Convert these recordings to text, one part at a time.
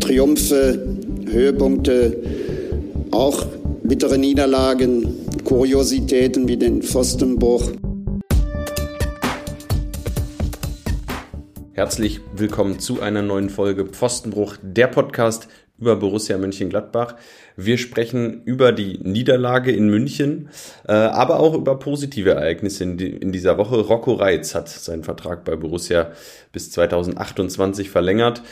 Triumphe, Höhepunkte, auch bittere Niederlagen, Kuriositäten wie den Pfostenbruch. Herzlich willkommen zu einer neuen Folge Pfostenbruch, der Podcast über Borussia Mönchengladbach. Wir sprechen über die Niederlage in München, äh, aber auch über positive Ereignisse in, die, in, dieser Woche. Rocco Reitz hat seinen Vertrag bei Borussia bis 2028 verlängert.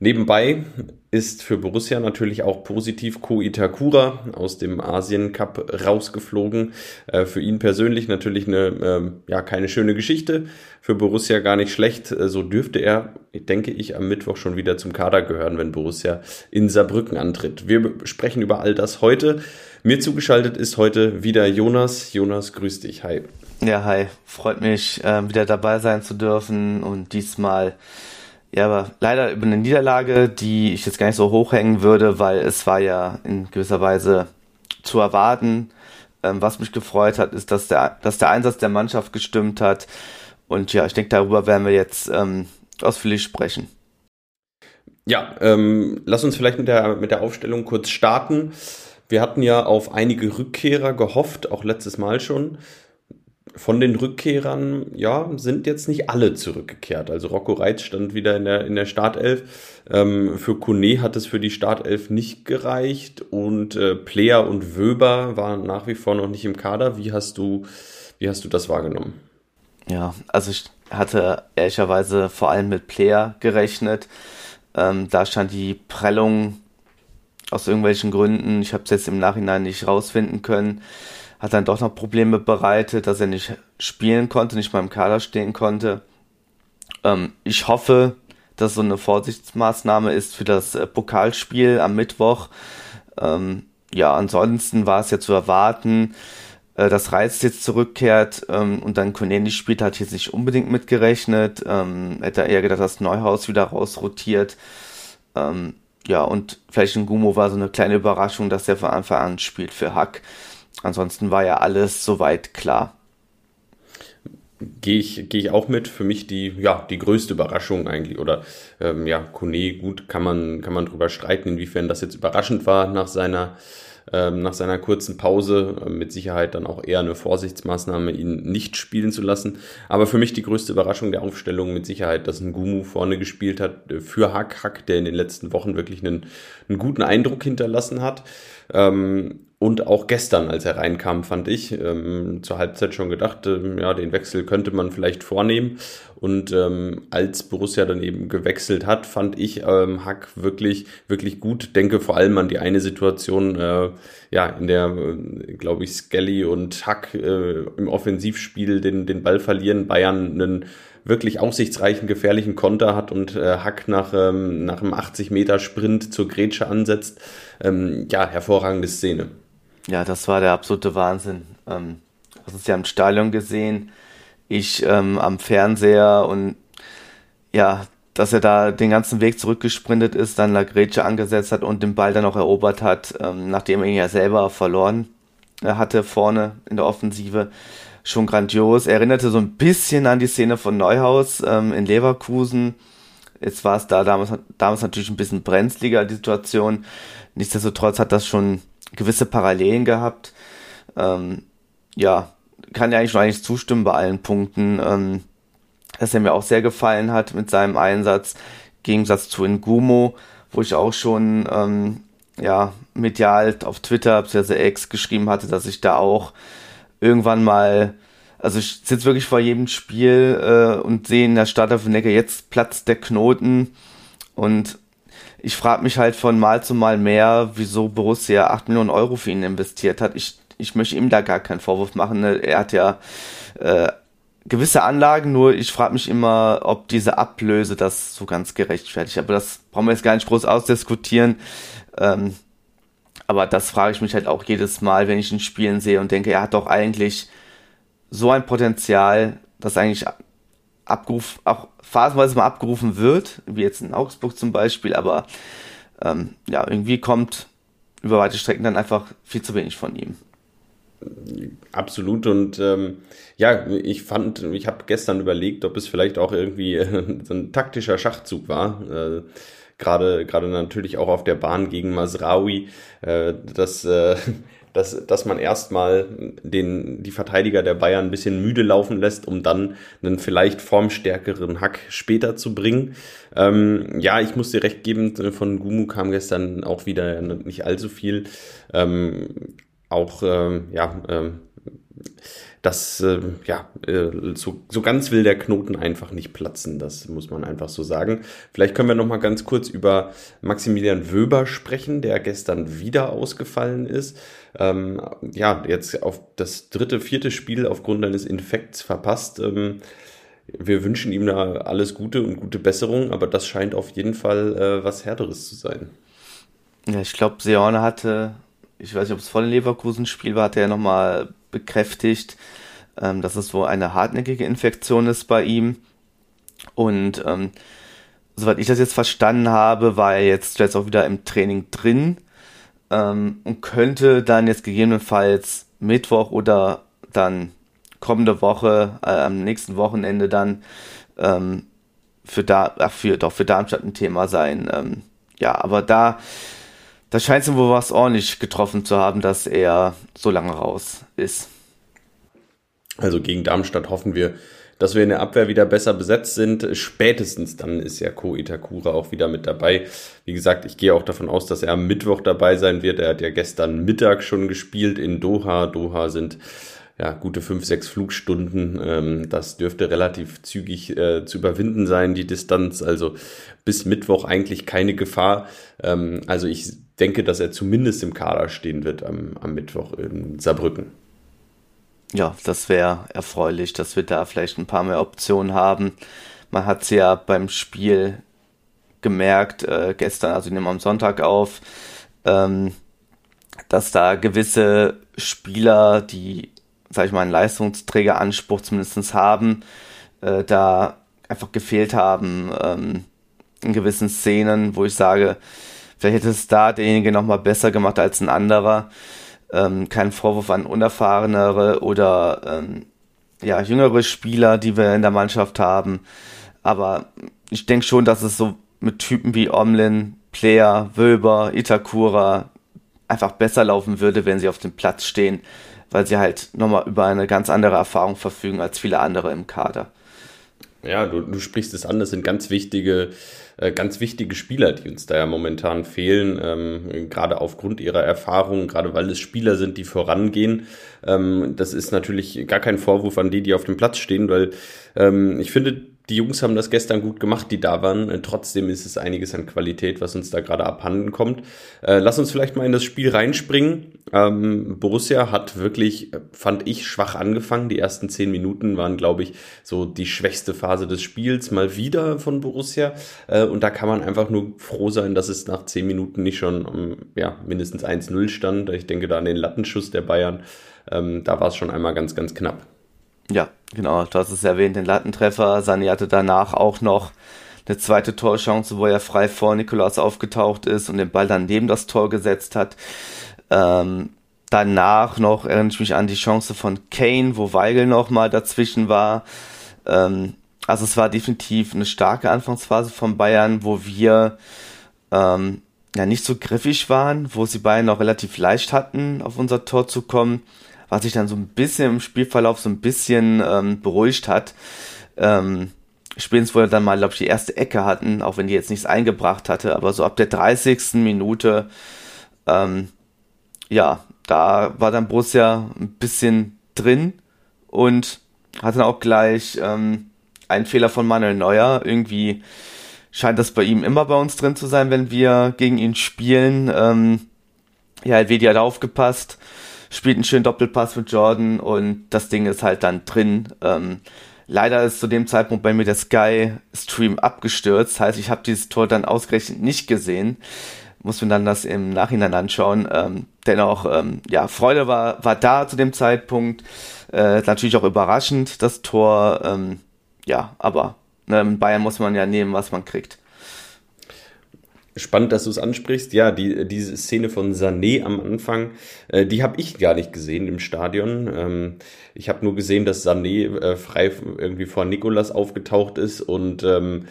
Nebenbei ist für Borussia natürlich auch positiv Ko Itakura aus dem Asien Cup rausgeflogen. Äh, für ihn persönlich natürlich eine, äh, ja, keine schöne Geschichte. Für Borussia gar nicht schlecht. Äh, so dürfte er, denke ich, am Mittwoch schon wieder zum Kader gehören, wenn Borussia in Saarbrücken antritt. Wir sprechen über all das heute. Mir zugeschaltet ist heute wieder Jonas. Jonas, grüß dich. Hi. Ja, hi. Freut mich, äh, wieder dabei sein zu dürfen und diesmal ja, aber leider über eine Niederlage, die ich jetzt gar nicht so hochhängen würde, weil es war ja in gewisser Weise zu erwarten. Ähm, was mich gefreut hat, ist, dass der, dass der Einsatz der Mannschaft gestimmt hat. Und ja, ich denke, darüber werden wir jetzt ähm, ausführlich sprechen. Ja, ähm, lass uns vielleicht mit der, mit der Aufstellung kurz starten. Wir hatten ja auf einige Rückkehrer gehofft, auch letztes Mal schon von den Rückkehrern, ja, sind jetzt nicht alle zurückgekehrt. Also Rocco Reitz stand wieder in der, in der Startelf. Ähm, für Kone hat es für die Startelf nicht gereicht und äh, Player und Wöber waren nach wie vor noch nicht im Kader. Wie hast du, wie hast du das wahrgenommen? Ja, also ich hatte ehrlicherweise vor allem mit Player gerechnet. Ähm, da stand die Prellung aus irgendwelchen Gründen, ich habe es jetzt im Nachhinein nicht rausfinden können, hat dann doch noch Probleme bereitet, dass er nicht spielen konnte, nicht mal im Kader stehen konnte. Ähm, ich hoffe, dass so eine Vorsichtsmaßnahme ist für das äh, Pokalspiel am Mittwoch. Ähm, ja, ansonsten war es ja zu erwarten, äh, dass Reiz jetzt zurückkehrt ähm, und dann nicht spielt, hat jetzt nicht unbedingt mitgerechnet. Ähm, hätte eher gedacht, dass Neuhaus wieder rausrotiert. Ähm, ja, und vielleicht ein Gumo war so eine kleine Überraschung, dass er von Anfang an spielt für Hack. Ansonsten war ja alles soweit klar. Gehe ich, gehe ich auch mit. Für mich die, ja, die größte Überraschung eigentlich. Oder ähm, ja, Kone, gut, kann man, kann man drüber streiten, inwiefern das jetzt überraschend war nach seiner ähm, nach seiner kurzen Pause äh, mit Sicherheit dann auch eher eine Vorsichtsmaßnahme, ihn nicht spielen zu lassen. Aber für mich die größte Überraschung der Aufstellung mit Sicherheit, dass ein Gumu vorne gespielt hat äh, für Hack, Hack, der in den letzten Wochen wirklich einen, einen guten Eindruck hinterlassen hat. Ähm, und auch gestern, als er reinkam, fand ich ähm, zur Halbzeit schon gedacht, ähm, ja, den Wechsel könnte man vielleicht vornehmen. Und ähm, als Borussia dann eben gewechselt hat, fand ich ähm, Hack wirklich, wirklich gut. Denke vor allem an die eine Situation, äh, ja, in der, äh, glaube ich, Skelly und Hack äh, im Offensivspiel den, den Ball verlieren. Bayern einen wirklich aussichtsreichen, gefährlichen Konter hat und äh, Hack nach, ähm, nach einem 80-Meter-Sprint zur Grätsche ansetzt. Ähm, ja, hervorragende Szene. Ja, das war der absolute Wahnsinn. Ähm, hast es ja im Stadion gesehen, ich ähm, am Fernseher und ja, dass er da den ganzen Weg zurückgesprintet ist, dann La Grätsche angesetzt hat und den Ball dann auch erobert hat, ähm, nachdem er ihn ja selber verloren äh, hatte vorne in der Offensive. Schon grandios. Erinnerte so ein bisschen an die Szene von Neuhaus ähm, in Leverkusen. Jetzt war es da damals, damals natürlich ein bisschen brenzliger, die Situation. Nichtsdestotrotz hat das schon gewisse Parallelen gehabt. Ähm, ja, kann ja eigentlich noch eigentlich zustimmen bei allen Punkten, ähm, dass er mir auch sehr gefallen hat mit seinem Einsatz. Gegensatz zu Ngumo, wo ich auch schon ähm, ja, medial auf Twitter bzw. X geschrieben hatte, dass ich da auch irgendwann mal, also ich sitze wirklich vor jedem Spiel äh, und sehe in der Stadt auf Necke, jetzt platzt der Knoten und ich frage mich halt von Mal zu Mal mehr, wieso Borussia 8 Millionen Euro für ihn investiert hat. Ich, ich möchte ihm da gar keinen Vorwurf machen. Ne? Er hat ja äh, gewisse Anlagen, nur ich frage mich immer, ob diese Ablöse das so ganz gerechtfertigt. Aber das brauchen wir jetzt gar nicht groß ausdiskutieren. Ähm, aber das frage ich mich halt auch jedes Mal, wenn ich ihn spielen sehe und denke, er hat doch eigentlich so ein Potenzial, das eigentlich abgerufen, auch phasenweise mal abgerufen wird, wie jetzt in Augsburg zum Beispiel, aber ähm, ja, irgendwie kommt über weite Strecken dann einfach viel zu wenig von ihm. Absolut und ähm, ja, ich fand, ich habe gestern überlegt, ob es vielleicht auch irgendwie so ein taktischer Schachzug war. Äh, gerade gerade natürlich auch auf der Bahn gegen Masraoui, äh, dass äh, dass, dass man erstmal den, die Verteidiger der Bayern ein bisschen müde laufen lässt, um dann einen vielleicht formstärkeren Hack später zu bringen. Ähm, ja, ich muss dir recht geben, von Gumu kam gestern auch wieder nicht allzu viel. Ähm, auch, ähm, ja, ähm, das, äh, ja, äh, so, so ganz will der Knoten einfach nicht platzen, das muss man einfach so sagen. Vielleicht können wir noch mal ganz kurz über Maximilian Wöber sprechen, der gestern wieder ausgefallen ist. Ähm, ja, jetzt auf das dritte, vierte Spiel aufgrund eines Infekts verpasst. Ähm, wir wünschen ihm da alles Gute und gute Besserung, aber das scheint auf jeden Fall äh, was Härteres zu sein. Ja, ich glaube, Seone hatte, ich weiß nicht, ob es vor dem Leverkusen-Spiel war, hat er nochmal bekräftigt, ähm, dass es wohl eine hartnäckige Infektion ist bei ihm. Und ähm, soweit ich das jetzt verstanden habe, war er jetzt, jetzt auch wieder im Training drin ähm, und könnte dann jetzt gegebenenfalls Mittwoch oder dann kommende Woche, äh, am nächsten Wochenende dann ähm, für, da, ach, für, doch für Darmstadt ein Thema sein. Ähm, ja, aber da da scheint es wohl was ordentlich getroffen zu haben, dass er so lange raus ist. Also gegen Darmstadt hoffen wir, dass wir in der Abwehr wieder besser besetzt sind. Spätestens dann ist ja Ko Itakura auch wieder mit dabei. Wie gesagt, ich gehe auch davon aus, dass er am Mittwoch dabei sein wird. Er hat ja gestern Mittag schon gespielt in Doha. Doha sind ja, gute fünf, sechs Flugstunden. Ähm, das dürfte relativ zügig äh, zu überwinden sein, die Distanz. Also bis Mittwoch eigentlich keine Gefahr. Ähm, also ich denke, dass er zumindest im Kader stehen wird am, am Mittwoch in Saarbrücken. Ja, das wäre erfreulich, dass wir da vielleicht ein paar mehr Optionen haben. Man hat es ja beim Spiel gemerkt, äh, gestern, also ich nehme am Sonntag auf, ähm, dass da gewisse Spieler, die, sag ich mal, einen Leistungsträgeranspruch zumindest haben, äh, da einfach gefehlt haben ähm, in gewissen Szenen, wo ich sage, Vielleicht hätte es da derjenige nochmal besser gemacht als ein anderer. Ähm, kein Vorwurf an unerfahrenere oder ähm, ja, jüngere Spieler, die wir in der Mannschaft haben. Aber ich denke schon, dass es so mit Typen wie Omlin, Player, Wöber, Itakura einfach besser laufen würde, wenn sie auf dem Platz stehen, weil sie halt nochmal über eine ganz andere Erfahrung verfügen als viele andere im Kader. Ja, du, du sprichst es an, das sind ganz wichtige äh, ganz wichtige Spieler, die uns da ja momentan fehlen, ähm, gerade aufgrund ihrer Erfahrung, gerade weil es Spieler sind, die vorangehen. Ähm, das ist natürlich gar kein Vorwurf an die, die auf dem Platz stehen, weil ähm, ich finde, die Jungs haben das gestern gut gemacht, die da waren. Äh, trotzdem ist es einiges an Qualität, was uns da gerade abhanden kommt. Äh, lass uns vielleicht mal in das Spiel reinspringen. Ähm, Borussia hat wirklich, äh, fand ich, schwach angefangen. Die ersten zehn Minuten waren, glaube ich, so die schwächste Phase des Spiels mal wieder von Borussia. Äh, und da kann man einfach nur froh sein, dass es nach zehn Minuten nicht schon um, ja, mindestens 1-0 stand. Ich denke da an den Lattenschuss der Bayern. Ähm, da war es schon einmal ganz, ganz knapp. Ja, genau, du hast es erwähnt, den Lattentreffer. Sani hatte danach auch noch eine zweite Torchance, wo er frei vor Nikolaus aufgetaucht ist und den Ball dann neben das Tor gesetzt hat. Ähm, danach noch erinnere ich mich an die Chance von Kane, wo Weigel noch mal dazwischen war. Ähm, also es war definitiv eine starke Anfangsphase von Bayern, wo wir ähm, ja nicht so griffig waren, wo sie Bayern noch relativ leicht hatten, auf unser Tor zu kommen was sich dann so ein bisschen im Spielverlauf so ein bisschen ähm, beruhigt hat. Ähm, spätestens, wo wir dann mal, glaube ich, die erste Ecke hatten, auch wenn die jetzt nichts eingebracht hatte, aber so ab der 30. Minute, ähm, ja, da war dann Borussia ein bisschen drin und hatte dann auch gleich ähm, einen Fehler von Manuel Neuer. Irgendwie scheint das bei ihm immer bei uns drin zu sein, wenn wir gegen ihn spielen. Ähm, ja, Helvedi hat aufgepasst spielt einen schönen Doppelpass mit Jordan und das Ding ist halt dann drin. Ähm, leider ist zu dem Zeitpunkt bei mir der Sky-Stream abgestürzt, heißt, ich habe dieses Tor dann ausgerechnet nicht gesehen. Muss mir dann das im Nachhinein anschauen. Ähm, dennoch, ähm, ja, Freude war, war da zu dem Zeitpunkt. Äh, natürlich auch überraschend, das Tor. Ähm, ja, aber ne, in Bayern muss man ja nehmen, was man kriegt. Spannend, dass du es ansprichst. Ja, die, diese Szene von Sané am Anfang, äh, die habe ich gar nicht gesehen im Stadion. Ähm, ich habe nur gesehen, dass Sané äh, frei irgendwie vor Nikolas aufgetaucht ist und ähm,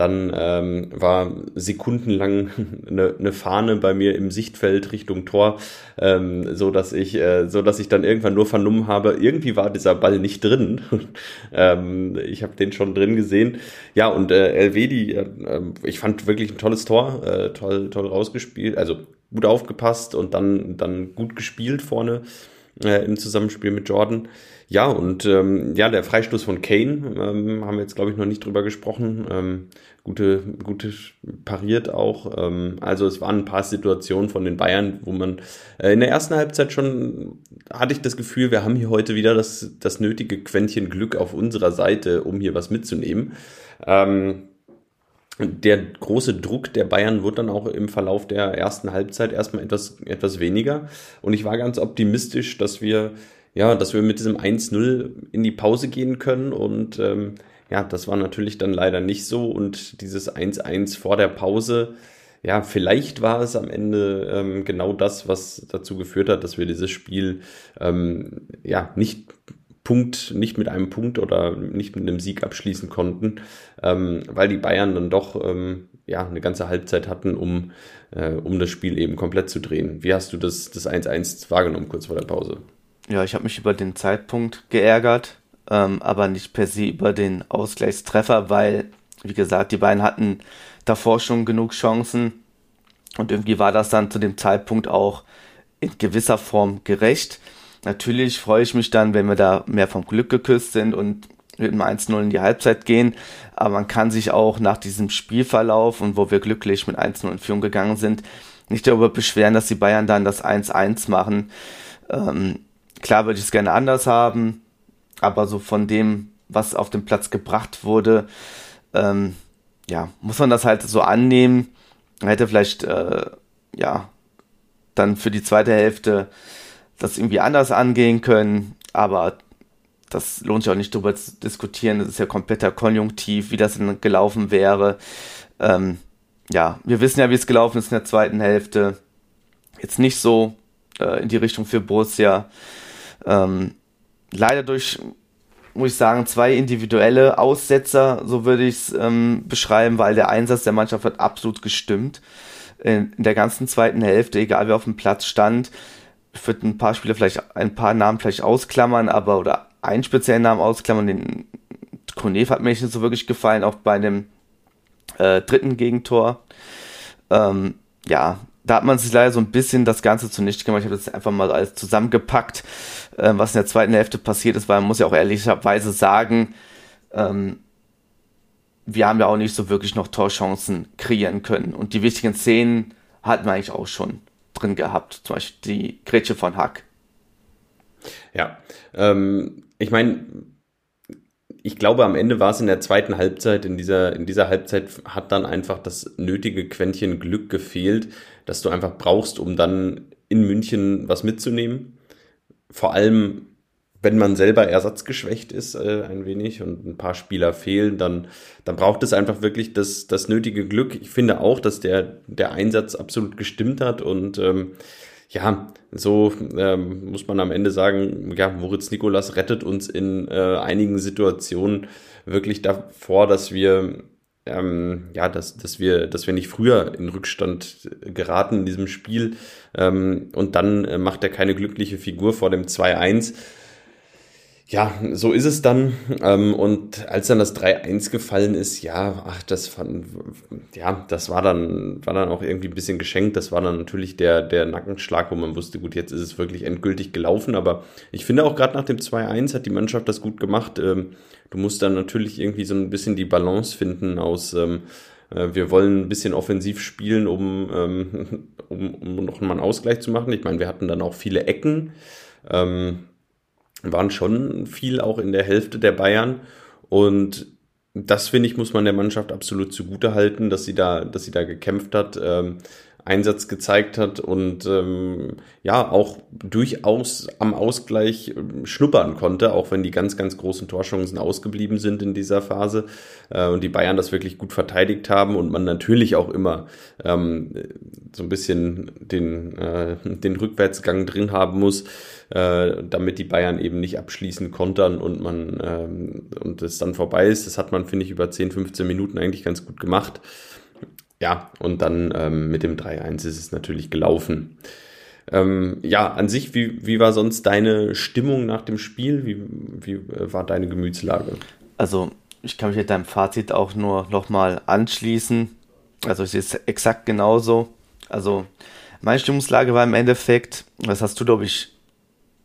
dann ähm, war sekundenlang eine, eine Fahne bei mir im Sichtfeld Richtung Tor, ähm, so dass ich, äh, so dass ich dann irgendwann nur vernommen habe, irgendwie war dieser Ball nicht drin. ähm, ich habe den schon drin gesehen. Ja und äh, Elvedi, äh, ich fand wirklich ein tolles Tor, äh, toll, toll rausgespielt, also gut aufgepasst und dann, dann gut gespielt vorne äh, im Zusammenspiel mit Jordan. Ja, und ähm, ja, der Freistoß von Kane, ähm, haben wir jetzt, glaube ich, noch nicht drüber gesprochen. Ähm, gute, gute pariert auch. Ähm, also es waren ein paar Situationen von den Bayern, wo man äh, in der ersten Halbzeit schon hatte ich das Gefühl, wir haben hier heute wieder das, das nötige Quäntchen Glück auf unserer Seite, um hier was mitzunehmen. Ähm, der große Druck der Bayern wird dann auch im Verlauf der ersten Halbzeit erstmal etwas, etwas weniger. Und ich war ganz optimistisch, dass wir ja, dass wir mit diesem 1-0 in die Pause gehen können und ähm, ja, das war natürlich dann leider nicht so und dieses 1-1 vor der Pause, ja, vielleicht war es am Ende ähm, genau das, was dazu geführt hat, dass wir dieses Spiel ähm, ja nicht Punkt, nicht mit einem Punkt oder nicht mit einem Sieg abschließen konnten, ähm, weil die Bayern dann doch ähm, ja eine ganze Halbzeit hatten, um, äh, um das Spiel eben komplett zu drehen. Wie hast du das 1-1 wahrgenommen kurz vor der Pause? Ja, ich habe mich über den Zeitpunkt geärgert, ähm, aber nicht per se über den Ausgleichstreffer, weil, wie gesagt, die beiden hatten davor schon genug Chancen und irgendwie war das dann zu dem Zeitpunkt auch in gewisser Form gerecht. Natürlich freue ich mich dann, wenn wir da mehr vom Glück geküsst sind und mit einem 1-0 in die Halbzeit gehen. Aber man kann sich auch nach diesem Spielverlauf und wo wir glücklich mit 1-0 in Führung gegangen sind, nicht darüber beschweren, dass die Bayern dann das 1-1 machen. Ähm, Klar würde ich es gerne anders haben, aber so von dem, was auf den Platz gebracht wurde, ähm, ja, muss man das halt so annehmen. Man hätte vielleicht, äh, ja, dann für die zweite Hälfte das irgendwie anders angehen können, aber das lohnt sich auch nicht drüber zu diskutieren. Das ist ja kompletter Konjunktiv, wie das denn gelaufen wäre. Ähm, ja, wir wissen ja, wie es gelaufen ist in der zweiten Hälfte. Jetzt nicht so äh, in die Richtung für Borussia. Ähm, leider durch, muss ich sagen, zwei individuelle Aussetzer, so würde ich es ähm, beschreiben, weil der Einsatz der Mannschaft hat absolut gestimmt. In, in der ganzen zweiten Hälfte, egal wer auf dem Platz stand, ich würde ein paar Spieler vielleicht, ein paar Namen vielleicht ausklammern, aber oder einen speziellen Namen ausklammern, den Konev hat mir nicht so wirklich gefallen, auch bei dem äh, dritten Gegentor. Ähm, ja, da hat man sich leider so ein bisschen das Ganze zunichte gemacht. Ich habe das einfach mal alles zusammengepackt, äh, was in der zweiten Hälfte passiert ist, weil man muss ja auch ehrlicherweise sagen, ähm, wir haben ja auch nicht so wirklich noch Torchancen kreieren können. Und die wichtigen Szenen hatten wir eigentlich auch schon drin gehabt. Zum Beispiel die Grätsche von Hack. Ja, ähm, ich meine, ich glaube, am Ende war es in der zweiten Halbzeit, in dieser, in dieser Halbzeit hat dann einfach das nötige Quäntchen Glück gefehlt, dass du einfach brauchst, um dann in München was mitzunehmen. Vor allem, wenn man selber ersatzgeschwächt ist, äh, ein wenig und ein paar Spieler fehlen, dann, dann braucht es einfach wirklich das, das nötige Glück. Ich finde auch, dass der, der Einsatz absolut gestimmt hat und ähm, ja, so ähm, muss man am Ende sagen, ja, Moritz Nikolas rettet uns in äh, einigen Situationen wirklich davor, dass wir ähm, ja, dass, dass wir, dass wir nicht früher in Rückstand geraten in diesem Spiel. Ähm, und dann äh, macht er keine glückliche Figur vor dem 2-1 ja, so ist es dann. Ähm, und als dann das 3-1 gefallen ist, ja, ach, das fand, ja, das war dann, war dann auch irgendwie ein bisschen geschenkt. Das war dann natürlich der, der Nackenschlag, wo man wusste, gut, jetzt ist es wirklich endgültig gelaufen. Aber ich finde auch gerade nach dem 2-1 hat die Mannschaft das gut gemacht. Ähm, du musst dann natürlich irgendwie so ein bisschen die Balance finden aus, ähm, äh, wir wollen ein bisschen offensiv spielen, um, um, um noch mal einen Ausgleich zu machen. Ich meine, wir hatten dann auch viele Ecken. Ähm, waren schon viel auch in der Hälfte der Bayern. Und das finde ich, muss man der Mannschaft absolut zugute halten, dass sie da, dass sie da gekämpft hat. Ähm, Einsatz gezeigt hat und ähm, ja auch durchaus am Ausgleich ähm, schnuppern konnte, auch wenn die ganz, ganz großen Torchancen ausgeblieben sind in dieser Phase äh, und die Bayern das wirklich gut verteidigt haben und man natürlich auch immer ähm, so ein bisschen den, äh, den Rückwärtsgang drin haben muss, äh, damit die Bayern eben nicht abschließen kontern und man ähm, und es dann vorbei ist. Das hat man, finde ich, über 10, 15 Minuten eigentlich ganz gut gemacht. Ja, und dann ähm, mit dem 3-1 ist es natürlich gelaufen. Ähm, ja, an sich, wie, wie war sonst deine Stimmung nach dem Spiel? Wie, wie äh, war deine Gemütslage? Also, ich kann mich mit deinem Fazit auch nur nochmal anschließen. Also, es exakt genauso. Also, meine Stimmungslage war im Endeffekt, das hast du, glaube ich,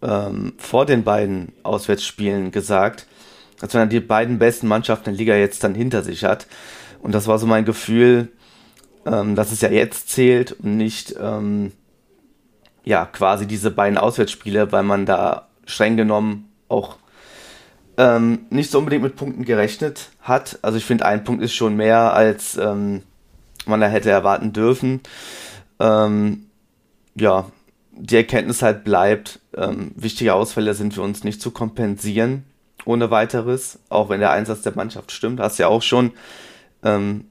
ähm, vor den beiden Auswärtsspielen gesagt, wenn er die beiden besten Mannschaften der Liga jetzt dann hinter sich hat. Und das war so mein Gefühl, ähm, dass es ja jetzt zählt und nicht ähm, ja quasi diese beiden Auswärtsspiele, weil man da streng genommen auch ähm, nicht so unbedingt mit Punkten gerechnet hat. Also ich finde, ein Punkt ist schon mehr, als ähm, man da hätte erwarten dürfen. Ähm, ja, die Erkenntnis halt bleibt, ähm, wichtige Ausfälle sind für uns nicht zu kompensieren ohne weiteres, auch wenn der Einsatz der Mannschaft stimmt. Hast ja auch schon ähm,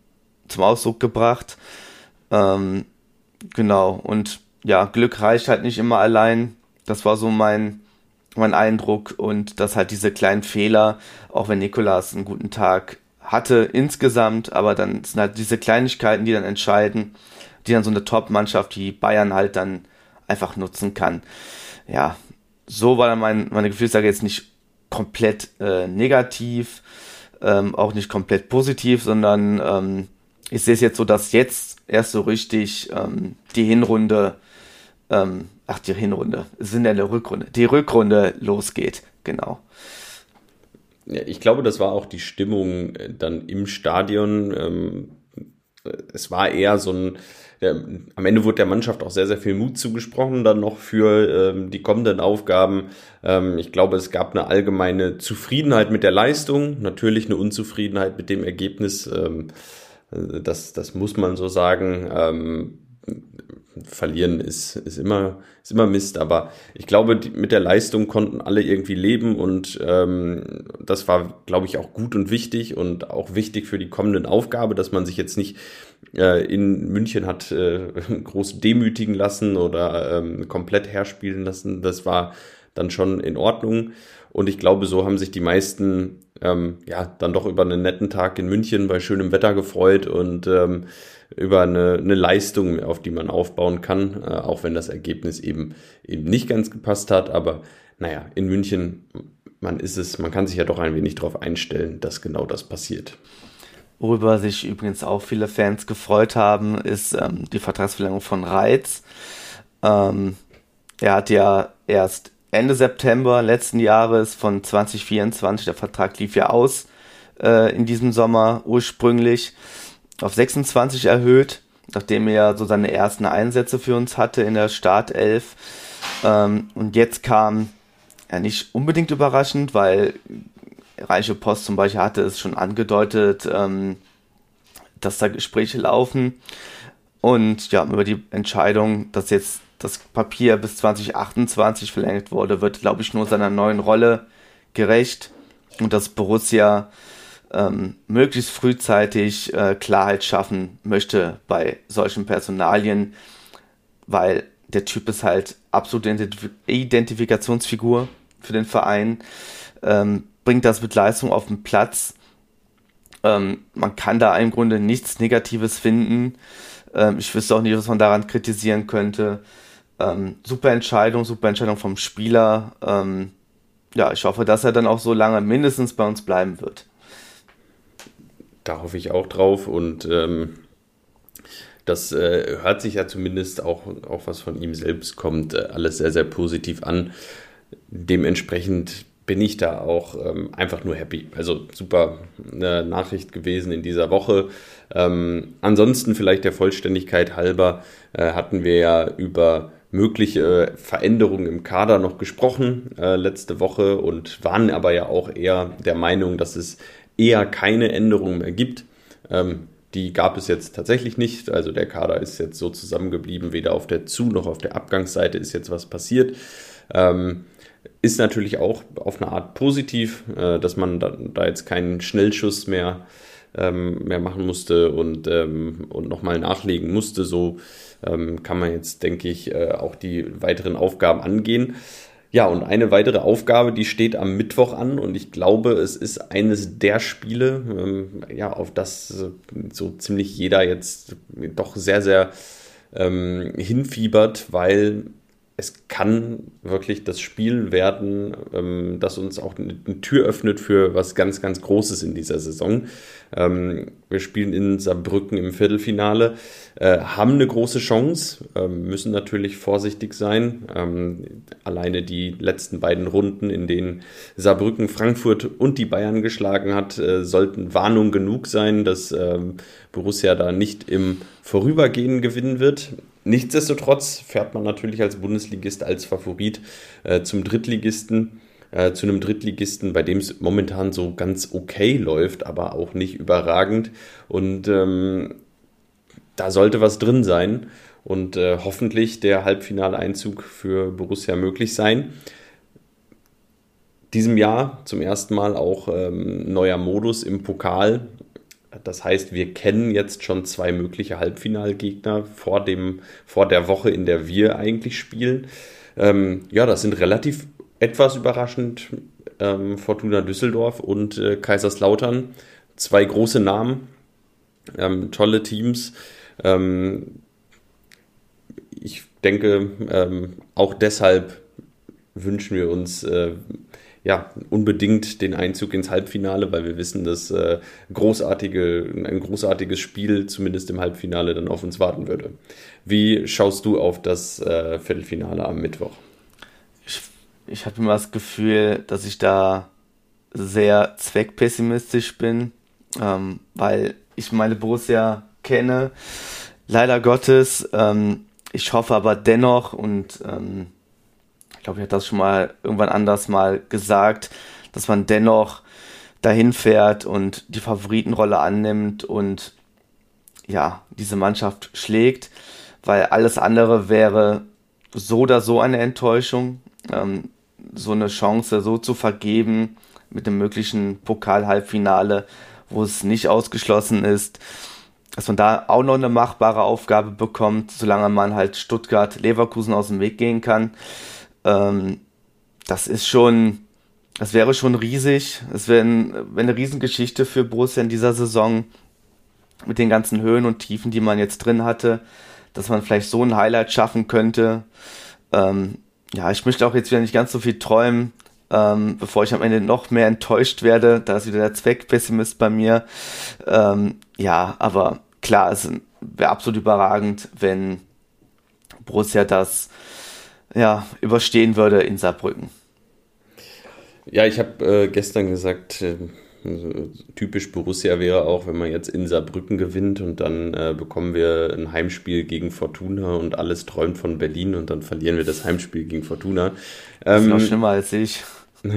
zum Ausdruck gebracht. Ähm, genau, und ja, Glück reicht halt nicht immer allein. Das war so mein, mein Eindruck und dass halt diese kleinen Fehler, auch wenn Nikolas einen guten Tag hatte insgesamt, aber dann sind halt diese Kleinigkeiten, die dann entscheiden, die dann so eine Top-Mannschaft wie Bayern halt dann einfach nutzen kann. Ja, so war dann mein, meine Gefühlslage jetzt nicht komplett äh, negativ, ähm, auch nicht komplett positiv, sondern ähm, ich sehe es jetzt so, dass jetzt erst so richtig ähm, die Hinrunde, ähm, ach die Hinrunde, es sind ja eine Rückrunde, die Rückrunde losgeht, genau. Ja, ich glaube, das war auch die Stimmung äh, dann im Stadion. Ähm, es war eher so ein, der, am Ende wurde der Mannschaft auch sehr, sehr viel Mut zugesprochen, dann noch für ähm, die kommenden Aufgaben. Ähm, ich glaube, es gab eine allgemeine Zufriedenheit mit der Leistung, natürlich eine Unzufriedenheit mit dem Ergebnis. Ähm, das, das muss man so sagen. Ähm, verlieren ist, ist, immer, ist immer Mist, aber ich glaube, die, mit der Leistung konnten alle irgendwie leben und ähm, das war, glaube ich, auch gut und wichtig und auch wichtig für die kommenden Aufgabe, dass man sich jetzt nicht äh, in München hat äh, groß demütigen lassen oder ähm, komplett herspielen lassen. Das war dann schon in Ordnung. Und ich glaube, so haben sich die meisten ähm, ja dann doch über einen netten Tag in München bei schönem Wetter gefreut und ähm, über eine, eine Leistung, auf die man aufbauen kann, äh, auch wenn das Ergebnis eben eben nicht ganz gepasst hat. Aber naja, in München, man ist es, man kann sich ja doch ein wenig darauf einstellen, dass genau das passiert. Worüber sich übrigens auch viele Fans gefreut haben, ist ähm, die Vertragsverlängerung von Reitz. Ähm, er hat ja erst Ende September letzten Jahres von 2024, der Vertrag lief ja aus äh, in diesem Sommer ursprünglich, auf 26 erhöht, nachdem er so seine ersten Einsätze für uns hatte in der Startelf. Ähm, und jetzt kam ja nicht unbedingt überraschend, weil Reiche Post zum Beispiel hatte es schon angedeutet, ähm, dass da Gespräche laufen. Und ja, über die Entscheidung, dass jetzt das Papier bis 2028 verlängert wurde, wird, glaube ich, nur seiner neuen Rolle gerecht und dass Borussia ähm, möglichst frühzeitig äh, Klarheit schaffen möchte bei solchen Personalien, weil der Typ ist halt absolute Identif Identifikationsfigur für den Verein, ähm, bringt das mit Leistung auf den Platz. Ähm, man kann da im Grunde nichts Negatives finden. Ähm, ich wüsste auch nicht, was man daran kritisieren könnte. Ähm, super Entscheidung, super Entscheidung vom Spieler. Ähm, ja, ich hoffe, dass er dann auch so lange mindestens bei uns bleiben wird. Da hoffe ich auch drauf und ähm, das äh, hört sich ja zumindest auch, auch was von ihm selbst kommt, äh, alles sehr, sehr positiv an. Dementsprechend bin ich da auch ähm, einfach nur happy. Also super eine Nachricht gewesen in dieser Woche. Ähm, ansonsten vielleicht der Vollständigkeit halber äh, hatten wir ja über mögliche Veränderungen im Kader noch gesprochen äh, letzte Woche und waren aber ja auch eher der Meinung, dass es eher keine Änderungen mehr gibt. Ähm, Die gab es jetzt tatsächlich nicht. Also der Kader ist jetzt so zusammengeblieben, weder auf der Zu- noch auf der Abgangsseite ist jetzt was passiert. Ähm, ist natürlich auch auf eine Art positiv, äh, dass man da, da, jetzt keinen Schnellschuss mehr, ähm, mehr machen musste und, ähm, und nochmal nachlegen musste. So ähm, kann man jetzt, denke ich, äh, auch die weiteren Aufgaben angehen. Ja, und eine weitere Aufgabe, die steht am Mittwoch an und ich glaube, es ist eines der Spiele, ähm, ja, auf das so ziemlich jeder jetzt doch sehr, sehr ähm, hinfiebert, weil es kann wirklich das Spiel werden, ähm, das uns auch eine, Tür öffnet für was ganz, ganz Großes in dieser Saison. Ähm, wir spielen in Saarbrücken im Viertelfinale, äh, haben eine große Chance, äh, müssen natürlich vorsichtig sein. Ähm, alleine die letzten beiden Runden, in denen Saarbrücken, Frankfurt und die Bayern geschlagen hat, äh, sollten Warnung genug sein, dass ähm, Borussia da nicht im Vorübergehen gewinnen wird. Nichtsdestotrotz fährt man natürlich als Bundesligist als Favorit äh, zum Drittligisten, äh, zu einem Drittligisten, bei dem es momentan so ganz okay läuft, aber auch nicht überragend. Und ähm, da sollte was drin sein und äh, hoffentlich der Halbfinaleinzug für Borussia möglich sein. Diesem Jahr zum ersten Mal auch ähm, neuer Modus im Pokal. Das heißt, wir kennen jetzt schon zwei mögliche Halbfinalgegner vor, dem, vor der Woche, in der wir eigentlich spielen. Ähm, ja, das sind relativ etwas überraschend ähm, Fortuna Düsseldorf und äh, Kaiserslautern. Zwei große Namen, ähm, tolle Teams. Ähm, ich denke, ähm, auch deshalb wünschen wir uns äh, ja, unbedingt den Einzug ins Halbfinale, weil wir wissen, dass äh, großartige, ein großartiges Spiel zumindest im Halbfinale dann auf uns warten würde. Wie schaust du auf das äh, Viertelfinale am Mittwoch? Ich, ich habe immer das Gefühl, dass ich da sehr zweckpessimistisch bin, ähm, weil ich meine Borussia kenne, leider Gottes. Ähm, ich hoffe aber dennoch und ähm, glaube, ich habe das schon mal irgendwann anders mal gesagt, dass man dennoch dahin fährt und die Favoritenrolle annimmt und ja, diese Mannschaft schlägt, weil alles andere wäre so oder so eine Enttäuschung, ähm, so eine Chance so zu vergeben mit dem möglichen Pokal-Halbfinale, wo es nicht ausgeschlossen ist, dass man da auch noch eine machbare Aufgabe bekommt, solange man halt Stuttgart, Leverkusen aus dem Weg gehen kann. Ähm, das ist schon, das wäre schon riesig. Es wäre ein, wär eine Riesengeschichte für Borussia in dieser Saison mit den ganzen Höhen und Tiefen, die man jetzt drin hatte, dass man vielleicht so ein Highlight schaffen könnte. Ähm, ja, ich möchte auch jetzt wieder nicht ganz so viel träumen, ähm, bevor ich am Ende noch mehr enttäuscht werde. Da ist wieder der Zweckpessimist bei mir. Ähm, ja, aber klar, es wäre absolut überragend, wenn Borussia das ja, überstehen würde in Saarbrücken. Ja, ich habe äh, gestern gesagt, äh, typisch Borussia wäre auch, wenn man jetzt in Saarbrücken gewinnt und dann äh, bekommen wir ein Heimspiel gegen Fortuna und alles träumt von Berlin und dann verlieren wir das Heimspiel gegen Fortuna. das ist noch ähm, schlimmer als ich.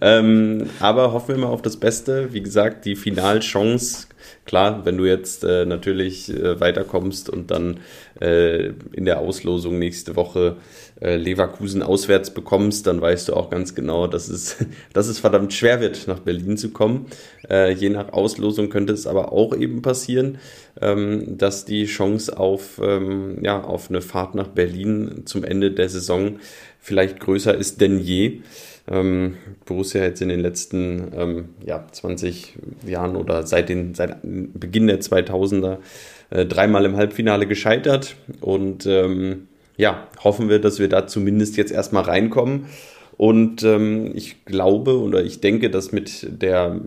ähm, aber hoffen wir mal auf das Beste. Wie gesagt, die Finalchance Klar, wenn du jetzt äh, natürlich äh, weiterkommst und dann in der Auslosung nächste Woche. äh, Leverkusen auswärts bekommst, dann weißt du auch ganz genau, dass es, dass es verdammt schwer wird, nach Berlin zu kommen. Äh, je nach Auslosung könnte es aber auch eben passieren, ähm, dass die Chance auf, ähm, ja, auf eine Fahrt nach Berlin zum Ende der Saison vielleicht größer ist denn je ähm, Borussia jetzt in den letzten ähm, ja, 20 Jahren oder seit, den, seit Beginn der 2000er äh, dreimal im Halbfinale gescheitert. Und ähm, ja, hoffen wir, dass wir da zumindest jetzt erstmal reinkommen. Und ähm, ich glaube oder ich denke, dass mit der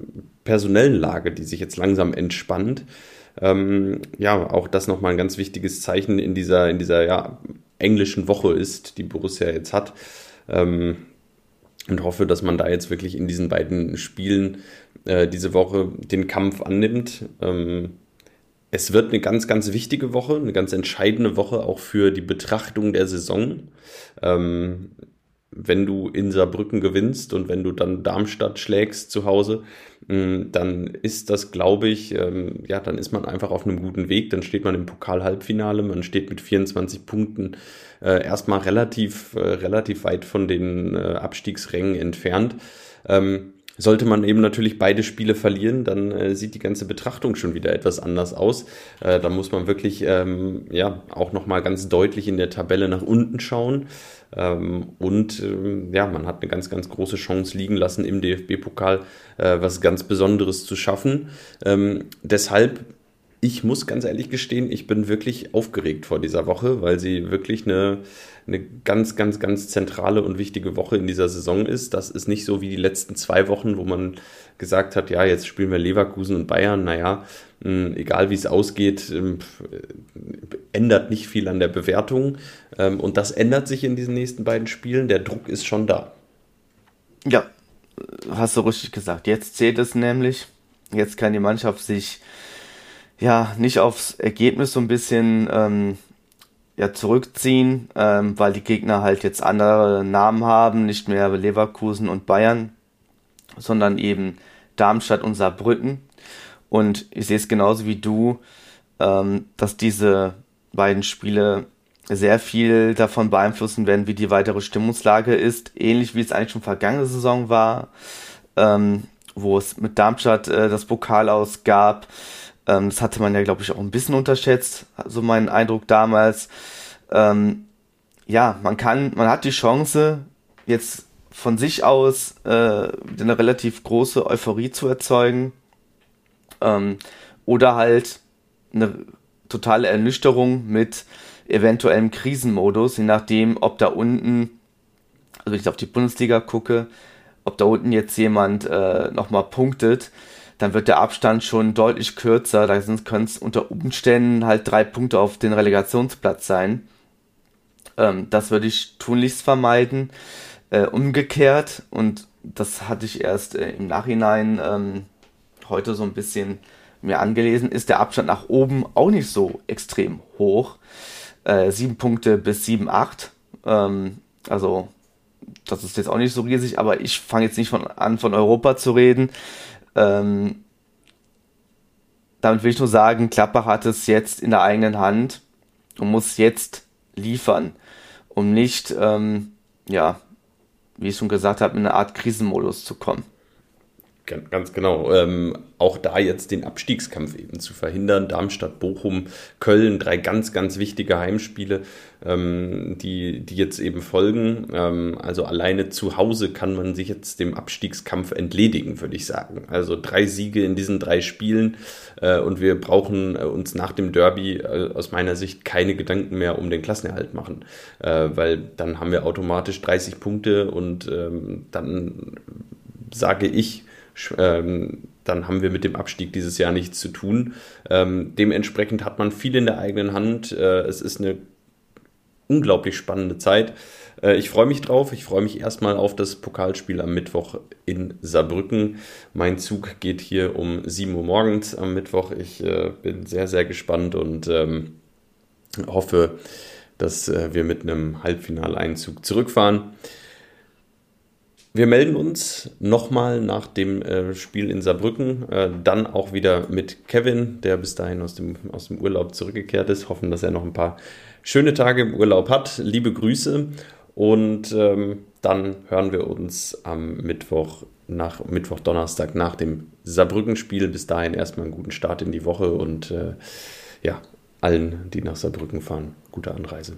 personellen Lage, die sich jetzt langsam entspannt, ähm, ja, auch das nochmal ein ganz wichtiges Zeichen in dieser, in dieser ja, englischen Woche ist, die Borussia jetzt hat. Ähm, und hoffe, dass man da jetzt wirklich in diesen beiden Spielen äh, diese Woche den Kampf annimmt. Ähm, es wird eine ganz, ganz wichtige Woche, eine ganz entscheidende Woche auch für die Betrachtung der Saison. Ähm, wenn du in Saarbrücken gewinnst und wenn du dann Darmstadt schlägst zu Hause, mm, dann ist das, glaube ich, ähm, ja, dann ist man einfach auf einem guten Weg. Dann steht man im Pokal-Halbfinale, man steht mit 24 Punkten äh, erstmal relativ, äh, relativ weit von den äh, Abstiegsrängen entfernt. Ähm, sollte man eben natürlich beide Spiele verlieren, dann äh, sieht die ganze Betrachtung schon wieder etwas anders aus. Äh, da muss man wirklich ähm, ja auch noch mal ganz deutlich in der Tabelle nach unten schauen. Ähm, und ähm, ja, man hat eine ganz, ganz große Chance liegen lassen im DFB-Pokal, äh, was ganz Besonderes zu schaffen. Ähm, deshalb ich muss ganz ehrlich gestehen, ich bin wirklich aufgeregt vor dieser Woche, weil sie wirklich eine, eine ganz, ganz, ganz zentrale und wichtige Woche in dieser Saison ist. Das ist nicht so wie die letzten zwei Wochen, wo man gesagt hat, ja, jetzt spielen wir Leverkusen und Bayern. Naja, egal wie es ausgeht, ähm, ändert nicht viel an der Bewertung. Ähm, und das ändert sich in diesen nächsten beiden Spielen. Der Druck ist schon da. Ja, hast du richtig gesagt. Jetzt zählt es nämlich. Jetzt kann die Mannschaft sich ja nicht aufs Ergebnis so ein bisschen ähm, ja, zurückziehen, ähm, weil die Gegner halt jetzt andere Namen haben, nicht mehr Leverkusen und Bayern, sondern eben Darmstadt und Saarbrücken. Und ich sehe es genauso wie du, ähm, dass diese beiden Spiele sehr viel davon beeinflussen werden, wie die weitere Stimmungslage ist, ähnlich wie es eigentlich schon vergangene Saison war, ähm, wo es mit Darmstadt äh, das Pokal ausgab. Ähm, das hatte man ja, glaube ich, auch ein bisschen unterschätzt, so mein Eindruck damals. Ähm, ja, man kann, man hat die Chance, jetzt von sich aus äh, eine relativ große Euphorie zu erzeugen. Ähm, oder halt eine totale Ernüchterung mit eventuellem Krisenmodus, je nachdem, ob da unten, also wenn ich auf die Bundesliga gucke, ob da unten jetzt jemand äh, nochmal punktet, dann wird der Abstand schon deutlich kürzer. Da können es unter Umständen halt drei Punkte auf den Relegationsplatz sein. Ähm, das würde ich tunlichst vermeiden. Äh, umgekehrt, und das hatte ich erst äh, im Nachhinein ähm, heute so ein bisschen mir angelesen, ist der Abstand nach oben auch nicht so extrem hoch. Äh, sieben Punkte bis sieben, acht. Ähm, also das ist jetzt auch nicht so riesig, aber ich fange jetzt nicht von, an, von Europa zu reden. Ähm, damit will ich nur sagen, Klappbach hat es jetzt in der eigenen Hand und muss jetzt liefern, um nicht, ähm, ja, wie ich schon gesagt habe, in eine Art Krisenmodus zu kommen. Ganz genau. Ähm, auch da jetzt den Abstiegskampf eben zu verhindern. Darmstadt, Bochum, Köln, drei ganz, ganz wichtige Heimspiele, ähm, die, die jetzt eben folgen. Ähm, also alleine zu Hause kann man sich jetzt dem Abstiegskampf entledigen, würde ich sagen. Also drei Siege in diesen drei Spielen äh, und wir brauchen äh, uns nach dem Derby äh, aus meiner Sicht keine Gedanken mehr um den Klassenerhalt machen, äh, weil dann haben wir automatisch 30 Punkte und ähm, dann sage ich, ähm, dann haben wir mit dem Abstieg dieses Jahr nichts zu tun. Ähm, dementsprechend hat man viel in der eigenen Hand. Äh, es ist eine unglaublich spannende Zeit. Äh, ich freue mich drauf. Ich freue mich erstmal auf das Pokalspiel am Mittwoch in Saarbrücken. Mein Zug geht hier um 7 Uhr morgens am Mittwoch. Ich äh, bin sehr, sehr gespannt und ähm, hoffe, dass äh, wir mit einem Halbfinaleinzug zurückfahren. Wir melden uns nochmal nach dem äh, Spiel in Saarbrücken, äh, dann auch wieder mit Kevin, der bis dahin aus dem, aus dem Urlaub zurückgekehrt ist. Hoffen, dass er noch ein paar schöne Tage im Urlaub hat. Liebe Grüße und ähm, dann hören wir uns am Mittwoch, nach Mittwoch, Donnerstag nach dem Saarbrücken-Spiel. Bis dahin erstmal einen guten Start in die Woche und äh, ja, allen, die nach Saarbrücken fahren, gute Anreise.